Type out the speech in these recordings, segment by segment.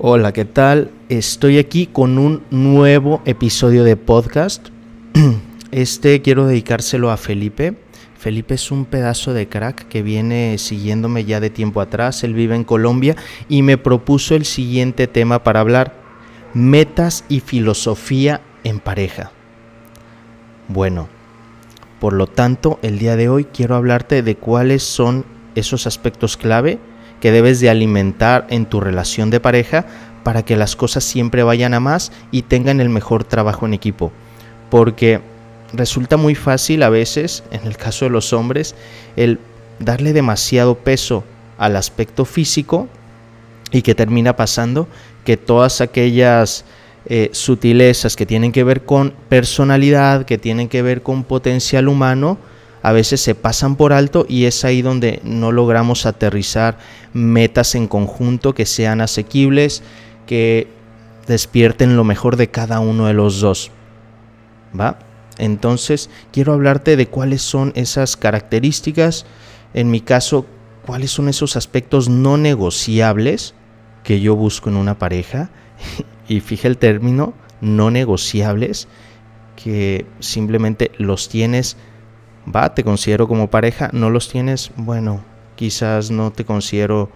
Hola, ¿qué tal? Estoy aquí con un nuevo episodio de podcast. Este quiero dedicárselo a Felipe. Felipe es un pedazo de crack que viene siguiéndome ya de tiempo atrás. Él vive en Colombia y me propuso el siguiente tema para hablar. Metas y filosofía en pareja. Bueno, por lo tanto, el día de hoy quiero hablarte de cuáles son esos aspectos clave que debes de alimentar en tu relación de pareja para que las cosas siempre vayan a más y tengan el mejor trabajo en equipo. Porque resulta muy fácil a veces, en el caso de los hombres, el darle demasiado peso al aspecto físico y que termina pasando que todas aquellas eh, sutilezas que tienen que ver con personalidad, que tienen que ver con potencial humano, a veces se pasan por alto y es ahí donde no logramos aterrizar metas en conjunto que sean asequibles, que despierten lo mejor de cada uno de los dos. ¿Va? Entonces, quiero hablarte de cuáles son esas características, en mi caso, cuáles son esos aspectos no negociables que yo busco en una pareja. y fije el término, no negociables, que simplemente los tienes va, te considero como pareja, no los tienes, bueno, quizás no te considero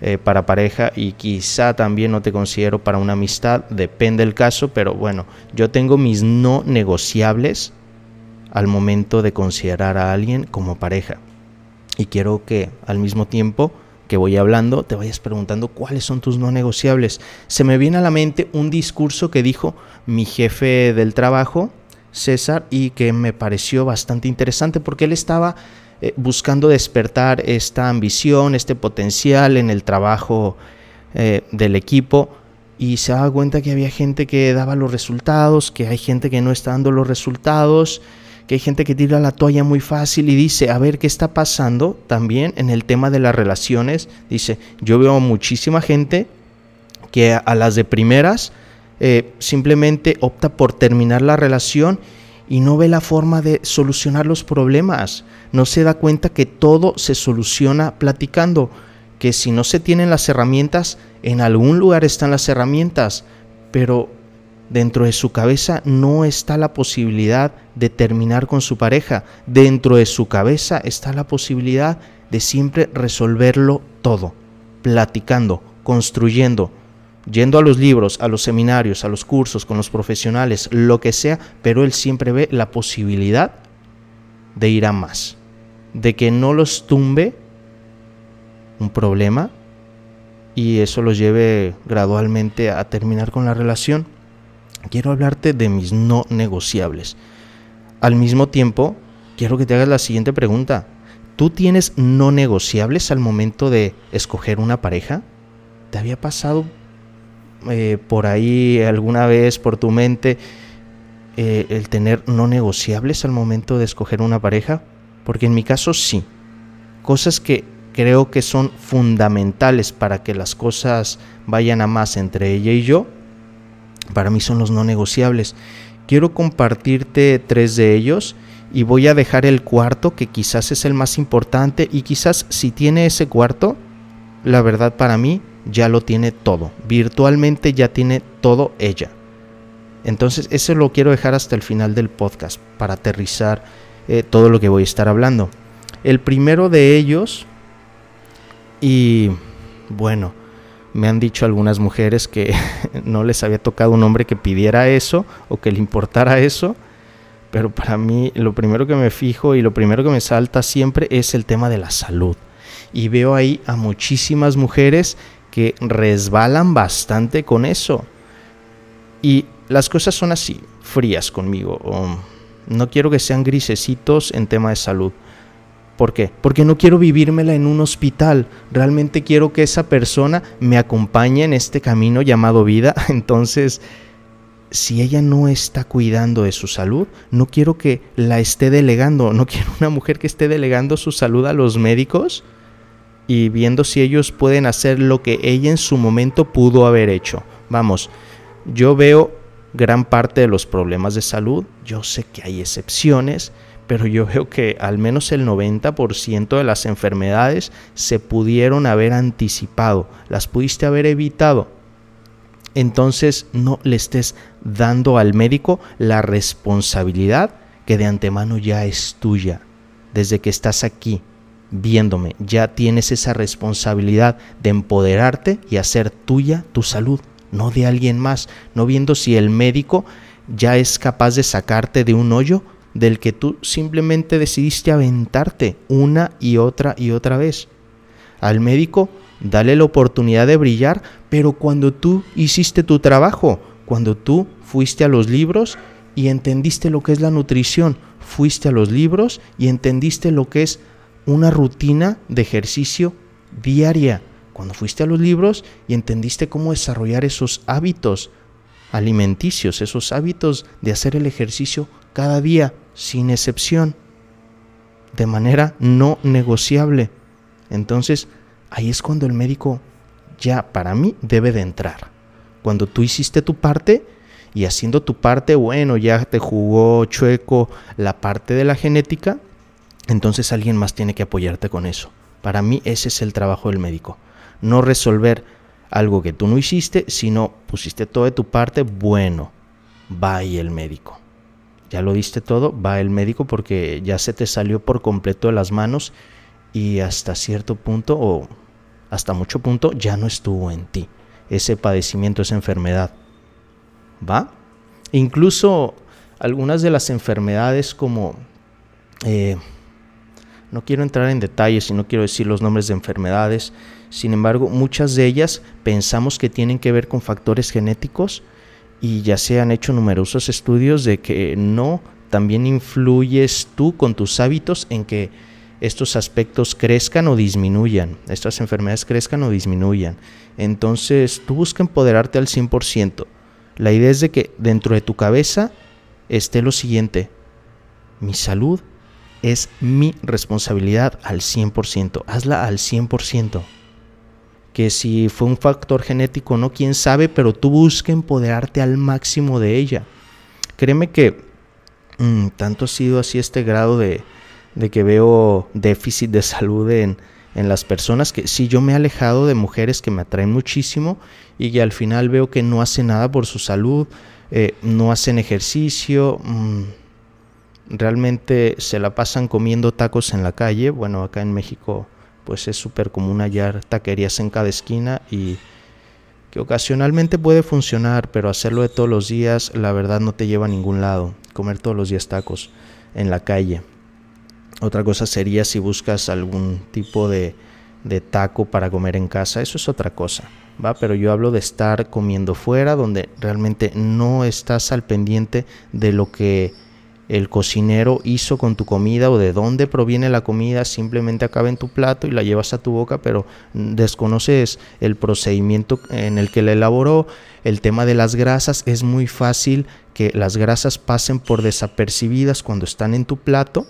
eh, para pareja y quizá también no te considero para una amistad, depende del caso, pero bueno, yo tengo mis no negociables al momento de considerar a alguien como pareja. Y quiero que al mismo tiempo que voy hablando te vayas preguntando cuáles son tus no negociables. Se me viene a la mente un discurso que dijo mi jefe del trabajo, César y que me pareció bastante interesante porque él estaba eh, buscando despertar esta ambición, este potencial en el trabajo eh, del equipo y se daba cuenta que había gente que daba los resultados, que hay gente que no está dando los resultados, que hay gente que tira la toalla muy fácil y dice, a ver, ¿qué está pasando también en el tema de las relaciones? Dice, yo veo muchísima gente que a las de primeras eh, simplemente opta por terminar la relación y no ve la forma de solucionar los problemas. No se da cuenta que todo se soluciona platicando, que si no se tienen las herramientas, en algún lugar están las herramientas, pero dentro de su cabeza no está la posibilidad de terminar con su pareja. Dentro de su cabeza está la posibilidad de siempre resolverlo todo, platicando, construyendo, yendo a los libros, a los seminarios, a los cursos, con los profesionales, lo que sea, pero él siempre ve la posibilidad de ir a más, de que no los tumbe un problema y eso los lleve gradualmente a terminar con la relación. Quiero hablarte de mis no negociables. Al mismo tiempo, quiero que te hagas la siguiente pregunta. ¿Tú tienes no negociables al momento de escoger una pareja? ¿Te había pasado eh, por ahí alguna vez por tu mente eh, el tener no negociables al momento de escoger una pareja? Porque en mi caso sí. Cosas que creo que son fundamentales para que las cosas vayan a más entre ella y yo, para mí son los no negociables. Quiero compartirte tres de ellos y voy a dejar el cuarto que quizás es el más importante y quizás si tiene ese cuarto, la verdad para mí ya lo tiene todo. Virtualmente ya tiene todo ella. Entonces, eso lo quiero dejar hasta el final del podcast para aterrizar eh, todo lo que voy a estar hablando. El primero de ellos, y bueno, me han dicho algunas mujeres que no les había tocado un hombre que pidiera eso o que le importara eso, pero para mí lo primero que me fijo y lo primero que me salta siempre es el tema de la salud. Y veo ahí a muchísimas mujeres que resbalan bastante con eso. Y las cosas son así, frías conmigo. no quiero que sean grisecitos en tema de salud. ¿Por qué? Porque no quiero vivírmela en un hospital. Realmente quiero que esa persona me acompañe en este camino llamado vida. Entonces, si ella no está cuidando de su salud, no quiero que la esté delegando. No quiero una mujer que esté delegando su salud a los médicos y viendo si ellos pueden hacer lo que ella en su momento pudo haber hecho. Vamos, yo veo gran parte de los problemas de salud, yo sé que hay excepciones, pero yo veo que al menos el 90% de las enfermedades se pudieron haber anticipado, las pudiste haber evitado. entonces no le estés dando al médico la responsabilidad que de antemano ya es tuya. Desde que estás aquí viéndome, ya tienes esa responsabilidad de empoderarte y hacer tuya tu salud, no de alguien más, no viendo si el médico ya es capaz de sacarte de un hoyo del que tú simplemente decidiste aventarte una y otra y otra vez. Al médico, dale la oportunidad de brillar, pero cuando tú hiciste tu trabajo, cuando tú fuiste a los libros y entendiste lo que es la nutrición, fuiste a los libros y entendiste lo que es una rutina de ejercicio diaria, cuando fuiste a los libros y entendiste cómo desarrollar esos hábitos alimenticios, esos hábitos de hacer el ejercicio cada día, sin excepción, de manera no negociable. Entonces, ahí es cuando el médico ya para mí debe de entrar. Cuando tú hiciste tu parte y haciendo tu parte, bueno, ya te jugó chueco la parte de la genética, entonces alguien más tiene que apoyarte con eso. Para mí ese es el trabajo del médico. No resolver algo que tú no hiciste, sino pusiste todo de tu parte, bueno, va ahí el médico. Ya lo diste todo, va el médico porque ya se te salió por completo de las manos y hasta cierto punto o hasta mucho punto ya no estuvo en ti ese padecimiento, esa enfermedad. ¿Va? Incluso algunas de las enfermedades como... Eh, no quiero entrar en detalles y no quiero decir los nombres de enfermedades, sin embargo, muchas de ellas pensamos que tienen que ver con factores genéticos y ya se han hecho numerosos estudios de que no, también influyes tú con tus hábitos en que estos aspectos crezcan o disminuyan, estas enfermedades crezcan o disminuyan. Entonces, tú busca empoderarte al 100%. La idea es de que dentro de tu cabeza esté lo siguiente, mi salud es mi responsabilidad al 100%, hazla al 100%. Que si fue un factor genético no, quién sabe, pero tú busca empoderarte al máximo de ella. Créeme que mm, tanto ha sido así este grado de, de que veo déficit de salud en, en las personas que sí yo me he alejado de mujeres que me atraen muchísimo y que al final veo que no hacen nada por su salud, eh, no hacen ejercicio, mm, realmente se la pasan comiendo tacos en la calle. Bueno, acá en México pues es súper común hallar taquerías en cada esquina y que ocasionalmente puede funcionar, pero hacerlo de todos los días la verdad no te lleva a ningún lado, comer todos los días tacos en la calle. Otra cosa sería si buscas algún tipo de, de taco para comer en casa, eso es otra cosa, ¿va? Pero yo hablo de estar comiendo fuera, donde realmente no estás al pendiente de lo que el cocinero hizo con tu comida o de dónde proviene la comida, simplemente acaba en tu plato y la llevas a tu boca, pero desconoces el procedimiento en el que la elaboró. El tema de las grasas, es muy fácil que las grasas pasen por desapercibidas cuando están en tu plato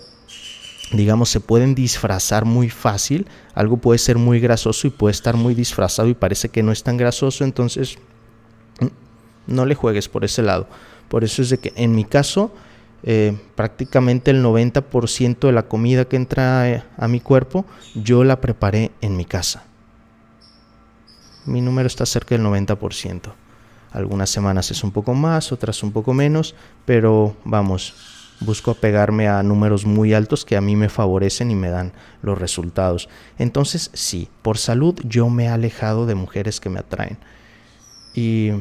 digamos, se pueden disfrazar muy fácil. Algo puede ser muy grasoso y puede estar muy disfrazado y parece que no es tan grasoso, entonces mm, no le juegues por ese lado. Por eso es de que en mi caso, eh, prácticamente el 90% de la comida que entra eh, a mi cuerpo, yo la preparé en mi casa. Mi número está cerca del 90%. Algunas semanas es un poco más, otras un poco menos, pero vamos, busco apegarme a números muy altos que a mí me favorecen y me dan los resultados. Entonces, sí, por salud yo me he alejado de mujeres que me atraen. Y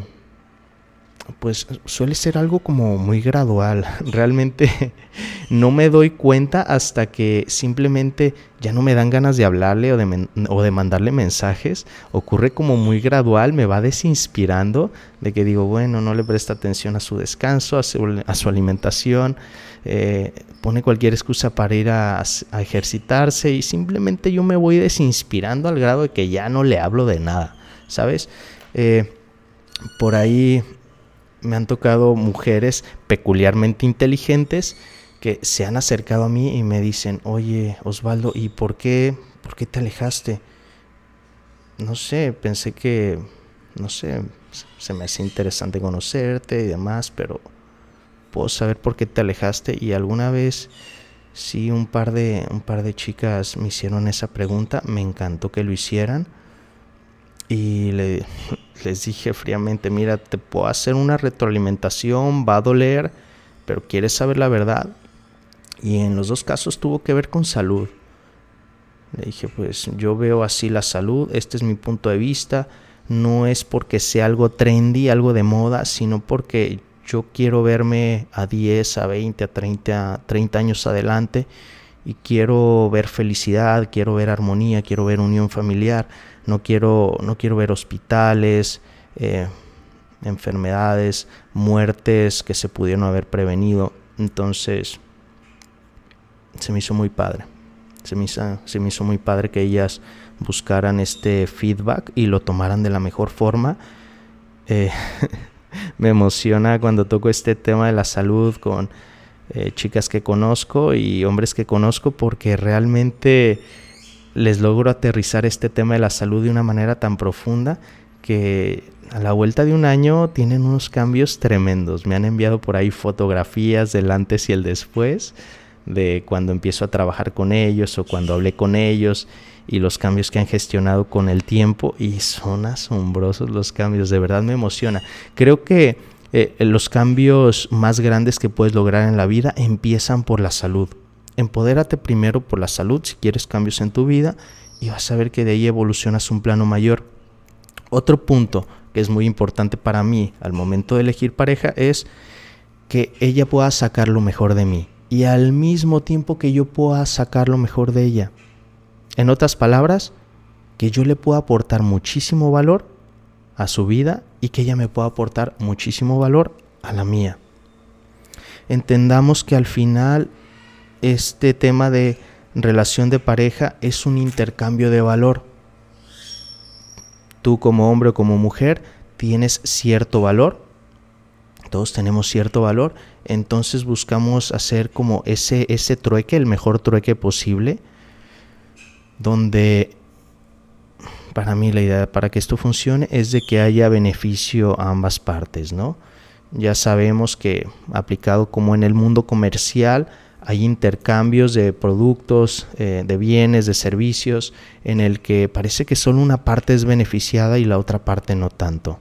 pues suele ser algo como muy gradual. Realmente no me doy cuenta hasta que simplemente ya no me dan ganas de hablarle o de, o de, mandarle mensajes. Ocurre como muy gradual, me va desinspirando de que digo, bueno, no le presta atención a su descanso, a su, alimentación, eh, pone cualquier excusa para ir a, a ejercitarse y simplemente yo me voy desinspirando al grado de que ya no le hablo de nada, ¿sabes? Eh, por ahí me han tocado mujeres peculiarmente inteligentes que se han acercado a mí y me dicen, oye Osvaldo, ¿y por qué, por qué te alejaste? No sé, pensé que, no sé, se me hace interesante conocerte y demás, pero puedo saber por qué te alejaste y alguna vez sí un par de un par de chicas me hicieron esa pregunta, me encantó que lo hicieran y le, les dije fríamente, mira, te puedo hacer una retroalimentación, va a doler, pero quieres saber la verdad. Y en los dos casos tuvo que ver con salud. Le dije, pues yo veo así la salud, este es mi punto de vista, no es porque sea algo trendy, algo de moda, sino porque yo quiero verme a 10, a 20, a 30, 30 años adelante y quiero ver felicidad, quiero ver armonía, quiero ver unión familiar, no quiero, no quiero ver hospitales, eh, enfermedades, muertes que se pudieron haber prevenido. Entonces, se me hizo muy padre. Se me hizo, se me hizo muy padre que ellas buscaran este feedback y lo tomaran de la mejor forma. Eh, me emociona cuando toco este tema de la salud con eh, chicas que conozco y hombres que conozco porque realmente les logro aterrizar este tema de la salud de una manera tan profunda que a la vuelta de un año tienen unos cambios tremendos. Me han enviado por ahí fotografías del antes y el después de cuando empiezo a trabajar con ellos o cuando hablé con ellos y los cambios que han gestionado con el tiempo y son asombrosos los cambios, de verdad me emociona. Creo que eh, los cambios más grandes que puedes lograr en la vida empiezan por la salud. Empodérate primero por la salud si quieres cambios en tu vida y vas a ver que de ahí evolucionas un plano mayor. Otro punto que es muy importante para mí al momento de elegir pareja es que ella pueda sacar lo mejor de mí y al mismo tiempo que yo pueda sacar lo mejor de ella. En otras palabras, que yo le pueda aportar muchísimo valor a su vida y que ella me pueda aportar muchísimo valor a la mía. Entendamos que al final este tema de relación de pareja es un intercambio de valor. Tú como hombre o como mujer tienes cierto valor, todos tenemos cierto valor, entonces buscamos hacer como ese, ese trueque, el mejor trueque posible, donde para mí la idea para que esto funcione es de que haya beneficio a ambas partes, ¿no? Ya sabemos que aplicado como en el mundo comercial hay intercambios de productos, eh, de bienes, de servicios, en el que parece que solo una parte es beneficiada y la otra parte no tanto.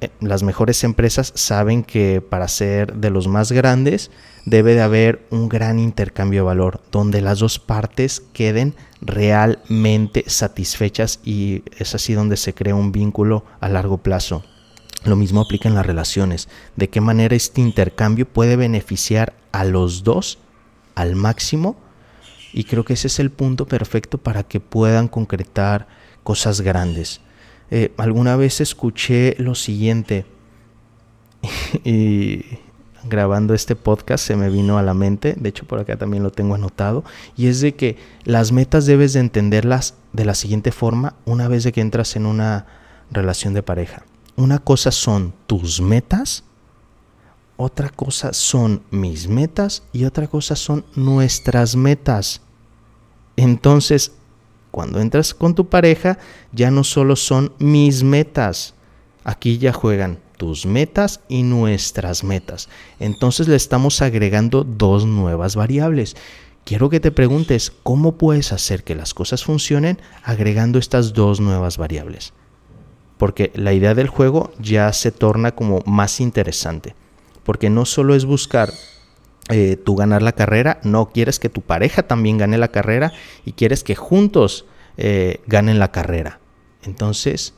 Eh, las mejores empresas saben que para ser de los más grandes debe de haber un gran intercambio de valor, donde las dos partes queden realmente satisfechas y es así donde se crea un vínculo a largo plazo. Lo mismo aplica en las relaciones. ¿De qué manera este intercambio puede beneficiar a los dos al máximo? Y creo que ese es el punto perfecto para que puedan concretar cosas grandes. Eh, alguna vez escuché lo siguiente y grabando este podcast se me vino a la mente, de hecho por acá también lo tengo anotado, y es de que las metas debes de entenderlas de la siguiente forma una vez de que entras en una relación de pareja. Una cosa son tus metas, otra cosa son mis metas y otra cosa son nuestras metas. Entonces, cuando entras con tu pareja, ya no solo son mis metas, aquí ya juegan tus metas y nuestras metas. Entonces le estamos agregando dos nuevas variables. Quiero que te preguntes cómo puedes hacer que las cosas funcionen agregando estas dos nuevas variables. Porque la idea del juego ya se torna como más interesante. Porque no solo es buscar eh, tú ganar la carrera, no quieres que tu pareja también gane la carrera y quieres que juntos eh, ganen la carrera. Entonces,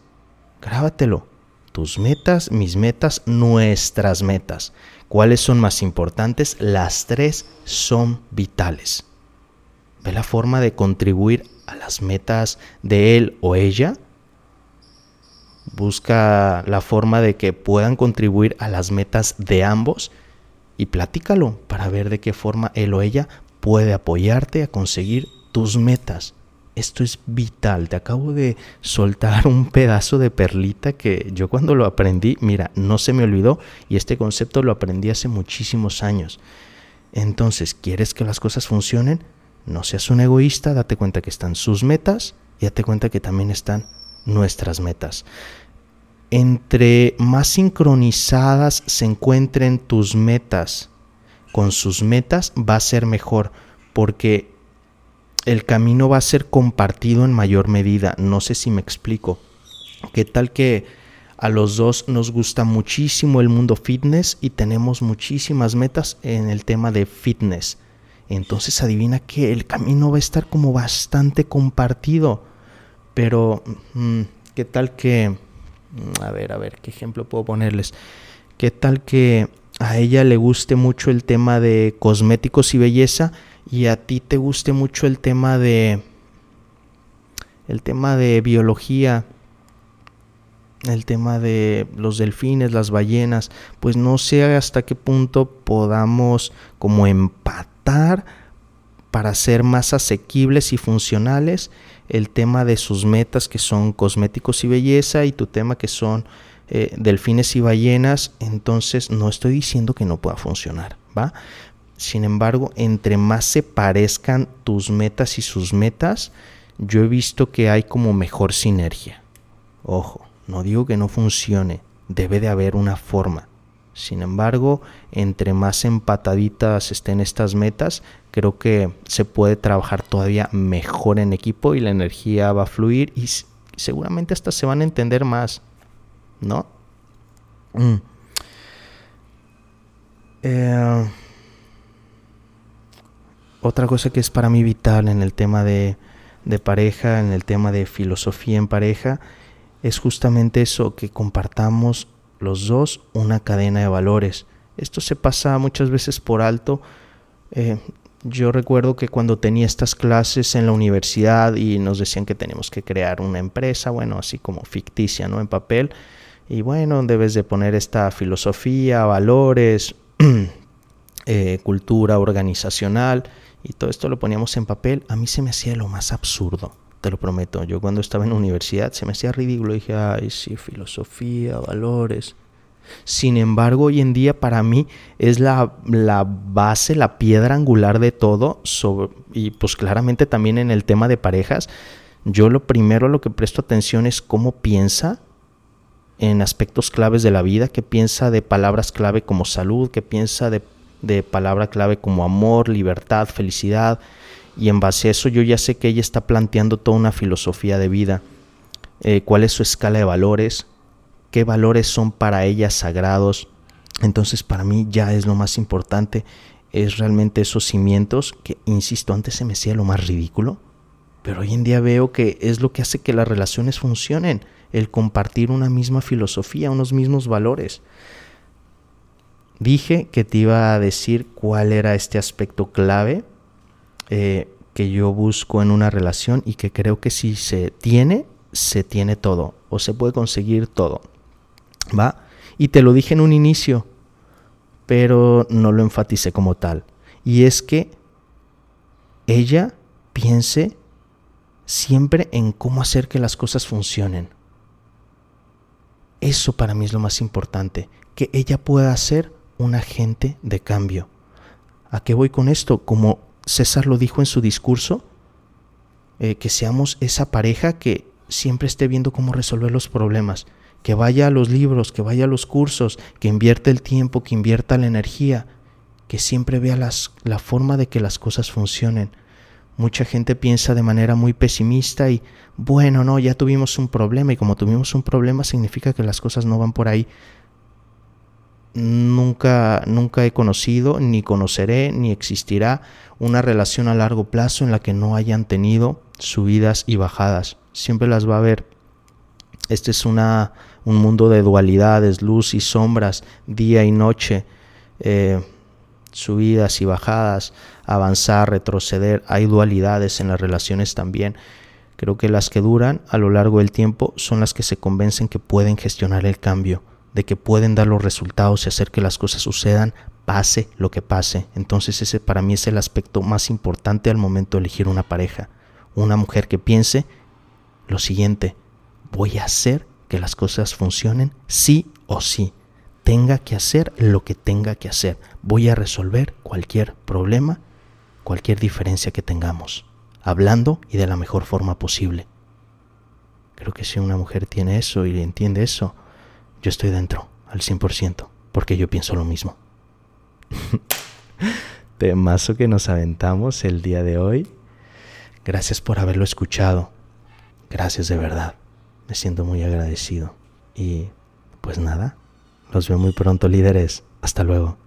grábatelo. Tus metas, mis metas, nuestras metas. ¿Cuáles son más importantes? Las tres son vitales. Ve la forma de contribuir a las metas de él o ella. Busca la forma de que puedan contribuir a las metas de ambos y platícalo para ver de qué forma él o ella puede apoyarte a conseguir tus metas. Esto es vital. Te acabo de soltar un pedazo de perlita que yo cuando lo aprendí, mira, no se me olvidó y este concepto lo aprendí hace muchísimos años. Entonces, ¿quieres que las cosas funcionen? No seas un egoísta, date cuenta que están sus metas y date cuenta que también están nuestras metas entre más sincronizadas se encuentren tus metas con sus metas, va a ser mejor, porque el camino va a ser compartido en mayor medida. No sé si me explico. ¿Qué tal que a los dos nos gusta muchísimo el mundo fitness y tenemos muchísimas metas en el tema de fitness? Entonces adivina que el camino va a estar como bastante compartido. Pero, mm, ¿qué tal que... Mm, a ver, a ver, ¿qué ejemplo puedo ponerles? ¿Qué tal que a ella le guste mucho el tema de cosméticos y belleza y a ti te guste mucho el tema de el tema de biología, el tema de los delfines, las ballenas, pues no sé hasta qué punto podamos como empatar para ser más asequibles y funcionales el tema de sus metas que son cosméticos y belleza y tu tema que son eh, delfines y ballenas, entonces no estoy diciendo que no pueda funcionar, ¿va? Sin embargo, entre más se parezcan tus metas y sus metas, yo he visto que hay como mejor sinergia. Ojo, no digo que no funcione, debe de haber una forma. Sin embargo, entre más empataditas estén estas metas, creo que se puede trabajar todavía mejor en equipo y la energía va a fluir y seguramente hasta se van a entender más, ¿no? Mm. Eh, otra cosa que es para mí vital en el tema de, de pareja, en el tema de filosofía en pareja, es justamente eso, que compartamos los dos una cadena de valores. Esto se pasa muchas veces por alto. Eh, yo recuerdo que cuando tenía estas clases en la universidad y nos decían que tenemos que crear una empresa, bueno, así como ficticia, ¿no? En papel. Y bueno, debes de poner esta filosofía, valores, eh, cultura organizacional y todo esto lo poníamos en papel. A mí se me hacía lo más absurdo te lo prometo. Yo cuando estaba en la universidad se me hacía ridículo. Dije, ay, sí, filosofía, valores. Sin embargo, hoy en día para mí es la, la base, la piedra angular de todo. y pues claramente también en el tema de parejas, yo lo primero a lo que presto atención es cómo piensa en aspectos claves de la vida, qué piensa de palabras clave como salud, qué piensa de, de palabra clave como amor, libertad, felicidad, y en base a eso yo ya sé que ella está planteando toda una filosofía de vida, eh, cuál es su escala de valores, qué valores son para ella sagrados. Entonces para mí ya es lo más importante, es realmente esos cimientos que, insisto, antes se me hacía lo más ridículo, pero hoy en día veo que es lo que hace que las relaciones funcionen, el compartir una misma filosofía, unos mismos valores. Dije que te iba a decir cuál era este aspecto clave eh, que yo busco en una relación y que creo que si se tiene, se tiene todo o se puede conseguir todo. ¿Va? Y te lo dije en un inicio, pero no lo enfaticé como tal. Y es que ella piense siempre en cómo hacer que las cosas funcionen. Eso para mí es lo más importante, que ella pueda ser un agente de cambio. ¿A qué voy con esto? Como César lo dijo en su discurso, eh, que seamos esa pareja que siempre esté viendo cómo resolver los problemas, que vaya a los libros, que vaya a los cursos, que invierte el tiempo, que invierta la energía, que siempre vea las, la forma de que las cosas funcionen. Mucha gente piensa de manera muy pesimista y, bueno, no, ya tuvimos un problema y como tuvimos un problema significa que las cosas no van por ahí nunca, nunca he conocido, ni conoceré, ni existirá una relación a largo plazo en la que no hayan tenido subidas y bajadas. Siempre las va a haber. Este es una, un mundo de dualidades, luz y sombras, día y noche, eh, subidas y bajadas, avanzar, retroceder. Hay dualidades en las relaciones también. Creo que las que duran a lo largo del tiempo son las que se convencen que pueden gestionar el cambio de que pueden dar los resultados y hacer que las cosas sucedan, pase lo que pase. Entonces ese para mí es el aspecto más importante al momento de elegir una pareja. Una mujer que piense lo siguiente, voy a hacer que las cosas funcionen sí o sí. Tenga que hacer lo que tenga que hacer. Voy a resolver cualquier problema, cualquier diferencia que tengamos, hablando y de la mejor forma posible. Creo que si una mujer tiene eso y entiende eso, yo estoy dentro al 100%, porque yo pienso lo mismo. Temazo que nos aventamos el día de hoy. Gracias por haberlo escuchado. Gracias de verdad. Me siento muy agradecido. Y pues nada, los veo muy pronto líderes. Hasta luego.